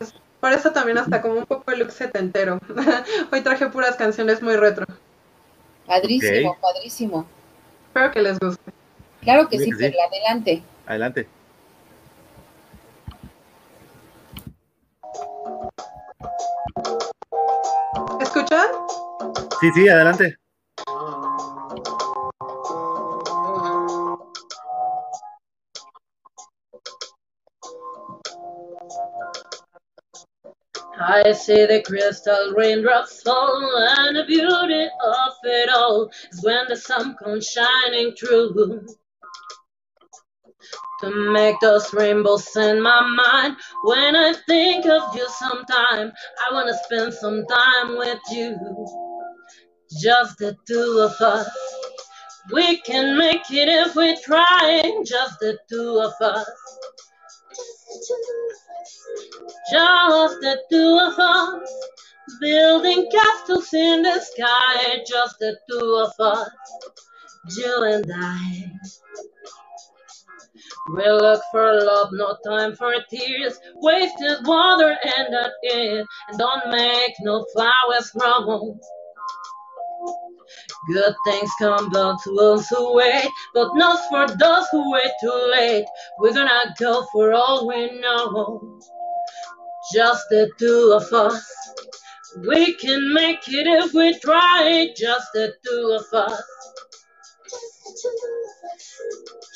Es- por eso también hasta como un poco el look setentero. <laughs> Hoy traje puras canciones muy retro. Padrísimo, Ok. padrísimo. Espero que les guste. Claro que Sí, sí, sí. Perla, adelante. Adelante. ¿Escuchan? Sí, sí, adelante. I see the crystal raindrops fall, and the beauty of it all is when the sun comes shining through. To make those rainbows in my mind, when I think of you sometime, I wanna spend some time with you. Just the two of us. We can make it if we try, just the two of us. Just the two of us, building castles in the sky. Just the two of us, you and I. We look for love, no time for tears. Wasted water and that. And don't make no flowers grow. Good things come but to those who wait, but not for those who wait too late. We're gonna go for all we know. Just the two of us. We can make it if we try, just the two of us.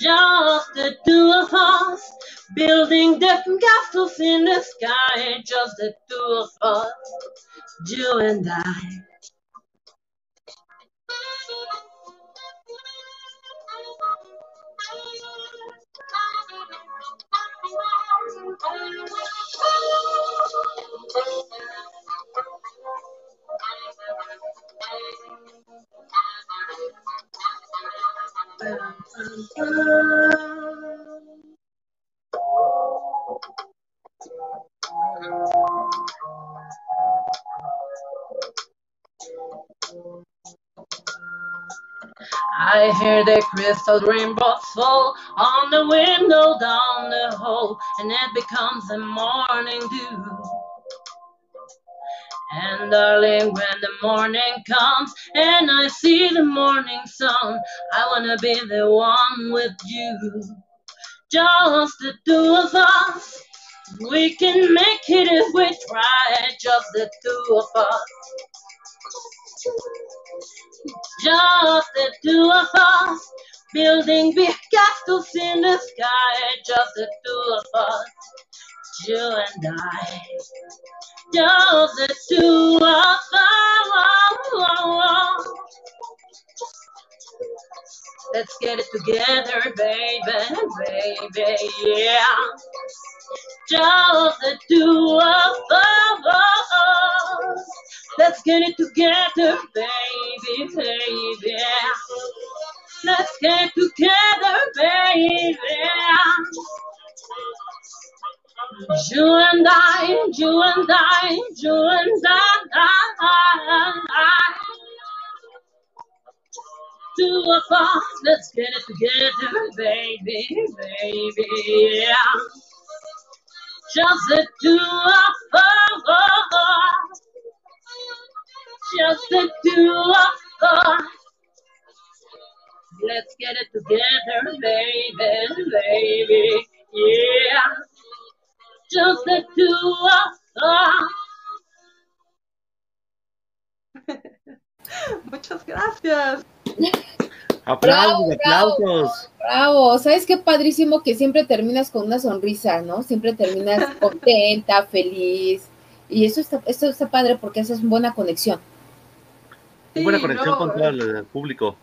Just the two of us, building different castles in the sky, just the two of us, you and I. the crystal rainbows fall on the window down the hall, and it becomes a morning dew. And darling, when the morning comes and I see the morning sun, I wanna be the one with you. Just the two of us. We can make it if we try, just the two of us. Just the two of us, building big castles in the sky. Just the two of us, you and I. Just the two of us. Let's get it together, baby, baby, yeah. Just the two of us. Let's get it together, baby, baby. Let's get it together, baby. You and I, you and I, you and I. Two of us, let's get it together, baby, baby. Yeah. Just the two of us. Just the two of us. Let's get it together, baby, baby. Yeah. Just the two of us. <laughs> Muchas gracias. Aplausos, Bravo, aplausos. Bravo, ¿sabes qué padrísimo que siempre terminas con una sonrisa, ¿no? Siempre terminas <laughs> contenta, feliz. Y eso está, eso está padre porque haces una buena conexión. Sí, buena conexión no, con todo el público.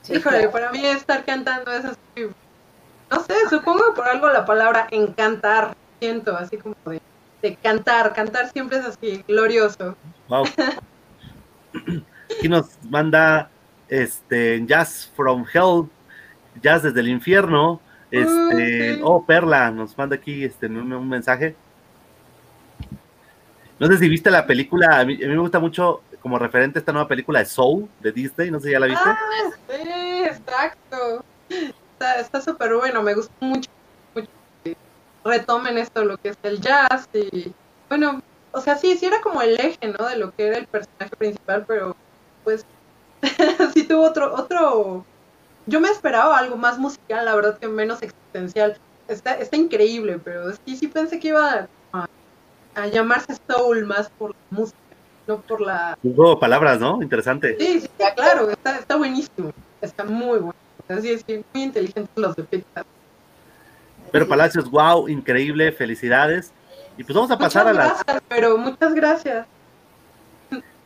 Sí, Híjole, claro. para mí estar cantando es así. No sé, supongo que por algo la palabra encantar, siento, así como de, de cantar. Cantar siempre es así, glorioso. Wow. <laughs> Aquí nos manda este Jazz from Hell, Jazz desde el infierno. Este, sí. oh, Perla, nos manda aquí este, un, un mensaje. No sé si viste la película, a mí, a mí me gusta mucho como referente esta nueva película de Soul de Disney, no sé si ya la viste. Ah, sí, exacto. Está está súper bueno, me gustó mucho, mucho que retomen esto, lo que es el jazz y bueno, o sea, sí, sí era como el eje, ¿no? De lo que era el personaje principal, pero pues <laughs> sí tuvo otro, otro, yo me esperaba algo más musical, la verdad que menos existencial. Está, está increíble, pero sí, sí pensé que iba a, a llamarse Soul más por la música, no por la Un juego de palabras, ¿no? Interesante. Sí, sí, claro, está, está buenísimo. Está muy bueno. Así es, sí, muy inteligentes los de Pixar. Pero Palacios, wow, increíble, felicidades. Y pues vamos a pasar muchas a las, gracias, pero muchas gracias.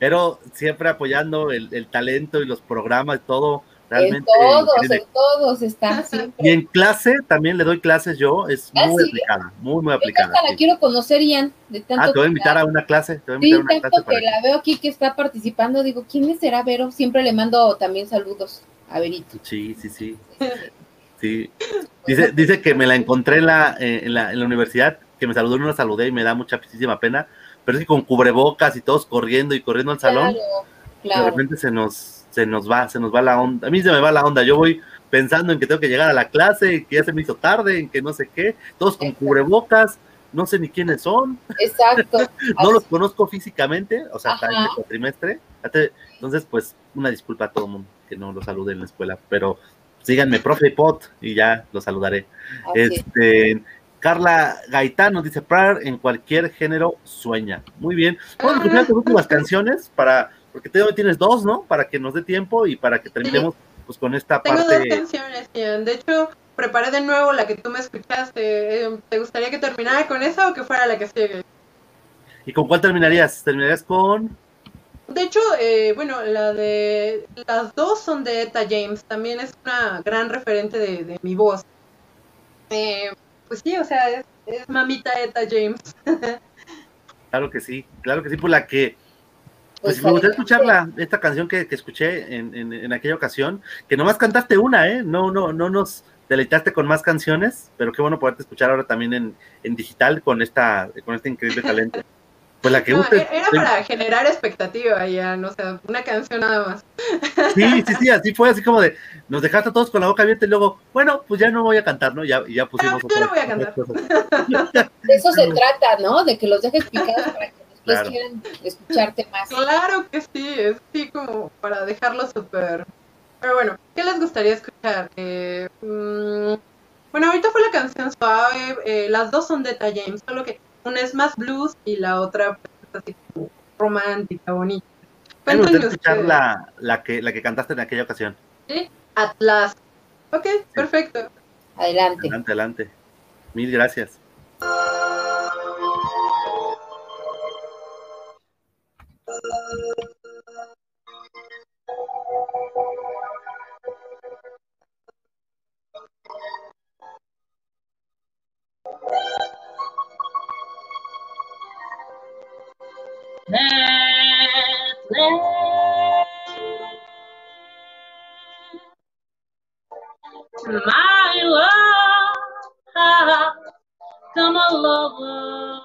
Pero siempre apoyando el, el talento y los programas y todo. En Realmente. todos, increíble. en todos está siempre. Y en clase también le doy clases yo, es ¿Ah, muy sí? aplicada, muy, muy Yo aplicada. hasta la sí. quiero conocer, Ian, de tanto Ah, te voy a invitar a una clase, te voy a Sí, invitar a una tanto clase que la veo aquí que está participando, digo, ¿quién será Vero? Siempre le mando también saludos a Verito. Sí, sí, sí. sí. <laughs> Dice, dice que me la encontré en la, eh, en la, en la universidad, que me saludó y no la saludé y me da muchísima pena, pero es que con cubrebocas y todos corriendo y corriendo al salón, Claro. de Claro. repente se nos, se nos va, se nos va la onda. A mí se me va la onda. Yo voy pensando en que tengo que llegar a la clase, que ya se me hizo tarde, en que no sé qué, todos con cubrebocas, no sé ni quiénes son, Exacto. <laughs> no los conozco físicamente, o sea, hasta cuatrimestre. Hasta- Entonces, pues, una disculpa a todo el mundo que no lo salude en la escuela, pero síganme, profe Pot, y ya lo saludaré. Este, Carla Gaitán nos dice, Prayer en cualquier género sueña. Muy bien. Vamos a escuchar tus últimas canciones para, porque te tienes dos, ¿no? Para que nos dé tiempo y para que terminemos pues con esta Tengo dos parte. canciones, Ian. De hecho, preparé de nuevo la que tú me escuchaste. Eh, ¿Te gustaría que terminara con esa o que fuera la que sigue? ¿Y con cuál terminarías? ¿Terminarías con? De hecho, eh, bueno, la de las dos son de Eta James. También es una gran referente de, de mi voz. Eh, pues sí, o sea, es, es mamita Eta James. <laughs> Claro que sí, claro que sí, por la que Pues, Pues me gustaría adelante. escuchar la, esta canción que, que escuché en, en, en aquella ocasión, que nomás cantaste una, ¿eh? No, no, no nos deleitaste con más canciones, pero qué bueno poderte escuchar ahora también en, en digital con esta, con este increíble talento. <laughs> Pues la que No, guste. era para generar expectativa, Ian. O sea, una canción nada más. Sí, sí, sí, así fue, así como de, nos dejaste a todos con la boca abierta y luego, bueno, pues ya no voy a cantar, ¿no? Ya, y ya pusimos Ah, ya no voy a cantar. <laughs> De eso se trata, ¿no? De que los dejes picados para que después Claro. quieran escucharte más. Claro que sí, es así como para dejarlo súper. Pero bueno, ¿qué les gustaría escuchar? Eh, mm, bueno, ahorita fue la canción suave, eh, las dos son de James, solo que una es más blues y la otra pues, así como romántica, bonita. Cuéntenme escuchar ustedes. la, la, que, la que cantaste en aquella ocasión. Atlas. Ok, perfecto. Adelante. Adelante, adelante. Mil gracias. My love, come all over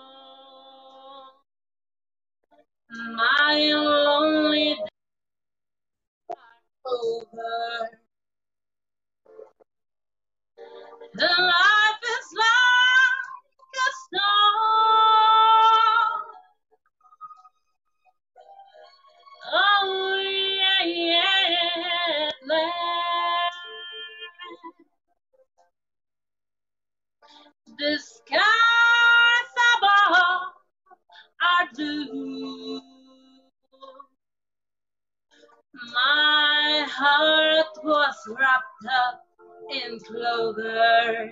my lonely days are over. The life The skies above are blue. My heart was wrapped up in clover.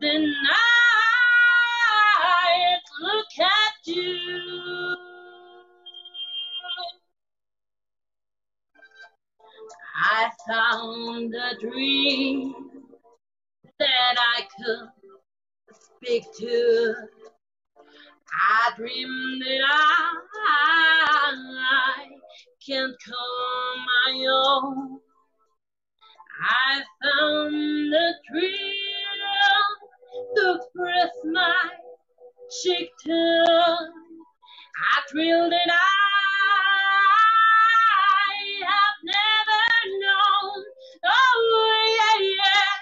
The night look at you. I found a dream that I could speak to. I dreamed that I can't call my own. I found a dream to press my cheek to. I thrilled that I Oh yeah, yeah.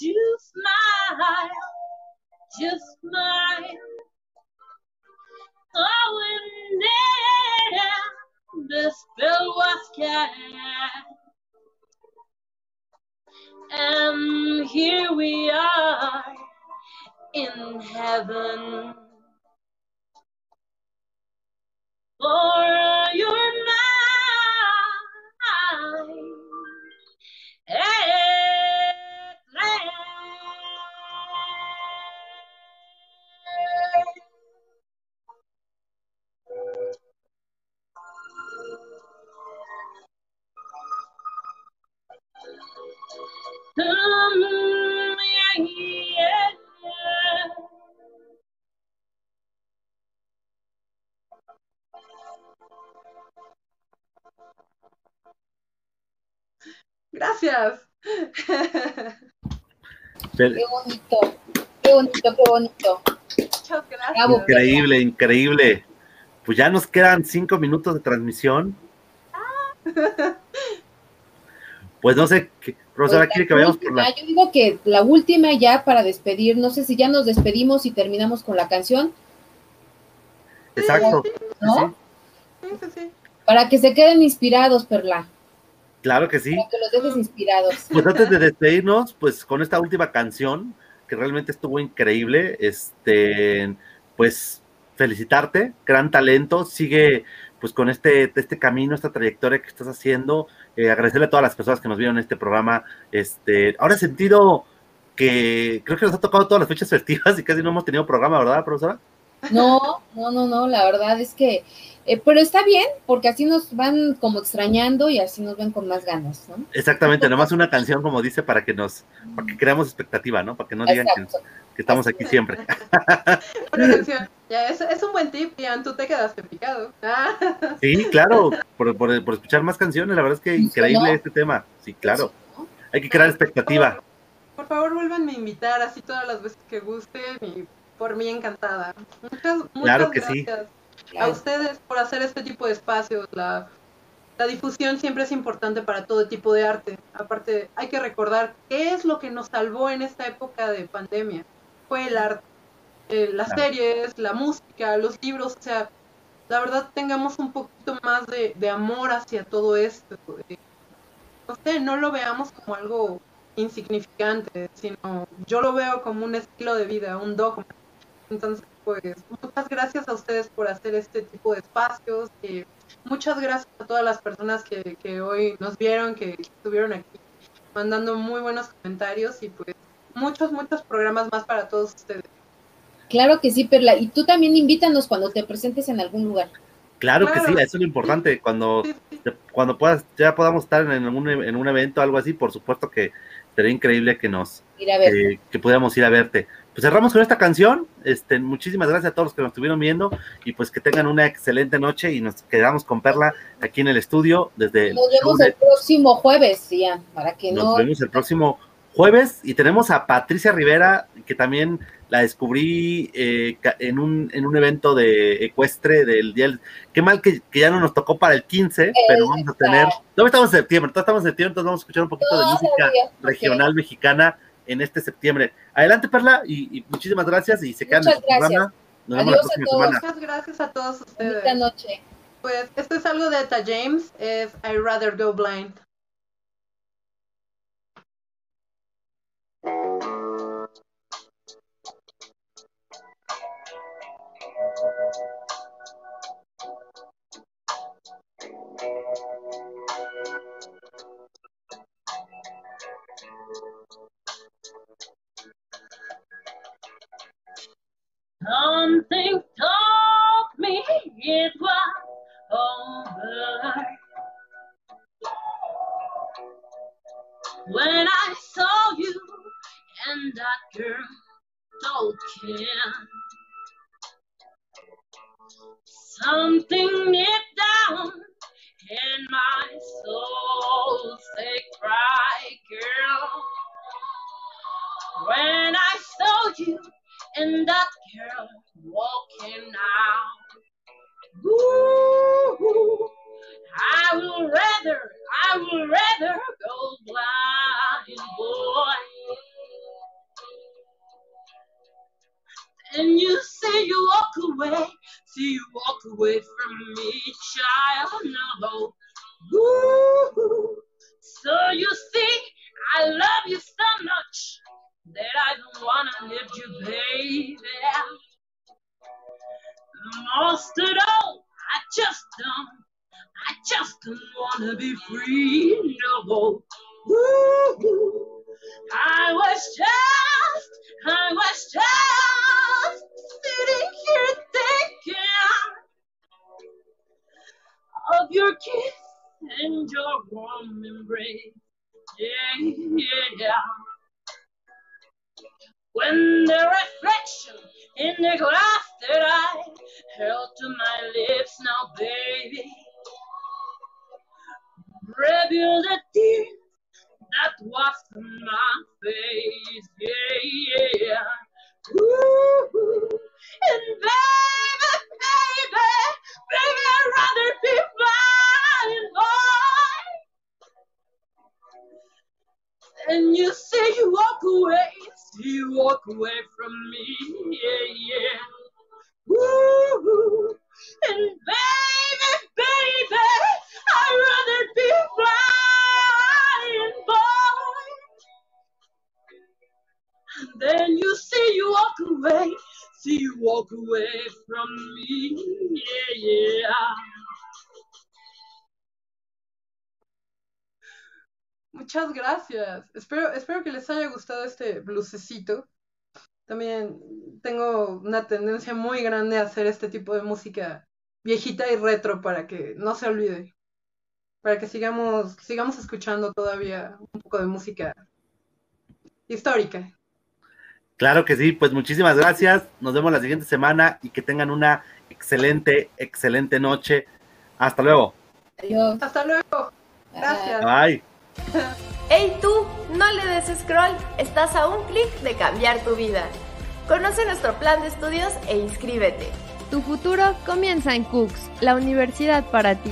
Just smile, just smile. Oh, and then the spell was cast. And here we are in heaven. For you're mine. Um, yeah, yeah. Gracias. Pero- Qué bonito, qué bonito, qué bonito. Muchas gracias. Bravo. Increíble, increíble. pues ya nos quedan cinco minutos de transmisión. <laughs> Pues no sé, ¿qué, profesora, Pues, quiere que vayamos por la... Yo digo que la última ya para despedir, no sé si ya nos despedimos y terminamos con la canción, Exacto. ¿no? Sí, sí, sí. Para que se queden inspirados, Perla, claro que sí. para que los dejes inspirados. Pues antes de despedirnos, pues con esta última canción, que realmente estuvo increíble, este, pues felicitarte, gran talento, sigue pues con este, este camino, esta trayectoria que estás haciendo, eh, agradecerle a todas las personas que nos vieron en este programa, este, ahora he sentido que creo que nos ha tocado todas las fechas festivas y casi no hemos tenido programa, ¿verdad, profesora? No, no, no, no, la verdad es que, eh, pero está bien, porque así nos van como extrañando y así nos ven con más ganas, ¿no? Exactamente, nomás una canción, como dice, para que nos, para que creamos expectativa, ¿no? Para que no digan que, estamos aquí siempre. <laughs> Una canción. Ya, es, es un buen tip, Ian, tú te quedaste picado. Ah, <laughs> Sí, claro, por, por- por escuchar más canciones, la verdad es que increíble ¿no? este tema. Sí, claro, hay que crear expectativa. por favor, vuélvanme a invitar así todas las veces que gusten y por mí encantada. Muchas, muchas Claro que sí. A ustedes por hacer este tipo de espacios. La, la difusión siempre es importante para todo tipo de arte. Aparte, hay que recordar qué es lo que nos salvó en esta época de pandemia. Fue el arte. Eh, las Claro. series, la música, los libros, o sea, la verdad tengamos un poquito más de, de amor hacia todo esto. eh, no sé, no lo veamos como algo insignificante, sino yo lo veo como un estilo de vida, un dogma. Entonces, pues, muchas gracias a ustedes por hacer este tipo de espacios. eh, muchas gracias a todas las personas que, que hoy nos vieron, que estuvieron aquí mandando muy buenos comentarios y pues muchos, muchos programas más para todos ustedes. Claro que sí, Perla. Y tú también invítanos cuando te presentes en algún lugar. Claro que sí, eso es lo importante. Cuando, Sí, sí. cuando puedas, ya podamos estar en un, en un evento, algo así, por supuesto que sería increíble que nos, Ir a ver. que, que pudiéramos ir a verte. Pues cerramos con esta canción. Este, muchísimas gracias a todos los que nos estuvieron viendo y pues que tengan una excelente noche y nos quedamos con Perla aquí en el estudio desde Nos vemos el próximo jueves, ya, para que Nos no. vemos el próximo jueves y tenemos a Patricia Rivera, que también la descubrí eh, en, un, en un evento de ecuestre del día. del- Qué mal que, que ya no nos tocó para el 15, pero vamos a tener. Todavía estamos en septiembre, todavía estamos en septiembre, entonces vamos a escuchar un poquito de música regional mexicana en este septiembre. Adelante, Perla, y, y muchísimas gracias y se quedan en Muchas su programa. Nos vemos la Adiós a todos. semana. Muchas gracias a todos ustedes. noche. Pues esto es algo de Eta James, es I Rather Go Blind. Something told me it was over. When I saw you and that girl talking, something deep down in my soul say, "Cry, girl." When I saw you and that girl walking out. Ooh, I will rather, I will rather go blind, boy. And you say you walk away, see you walk away from me, child. No. Ooh, so you see, I love you so much that I don't wanna leave you, baby. Most of all, I just don't, I just don't wanna be free, no. Ooh, I was just, Muchas. Espero, espero que les haya gustado este blusecito. También tengo una tendencia muy grande a hacer este tipo de música viejita y retro para que no se olvide. Para que sigamos, sigamos escuchando todavía un poco de música histórica. Claro que sí, pues muchísimas gracias. Nos vemos la siguiente semana y que tengan una excelente, excelente noche. Hasta luego. Adiós. Hasta luego. Gracias. Bye. <laughs> ¡Hey tú! No le des scroll, estás a un clic de cambiar tu vida. Conoce nuestro plan de estudios e inscríbete. Tu futuro comienza en Cooks, la universidad para ti.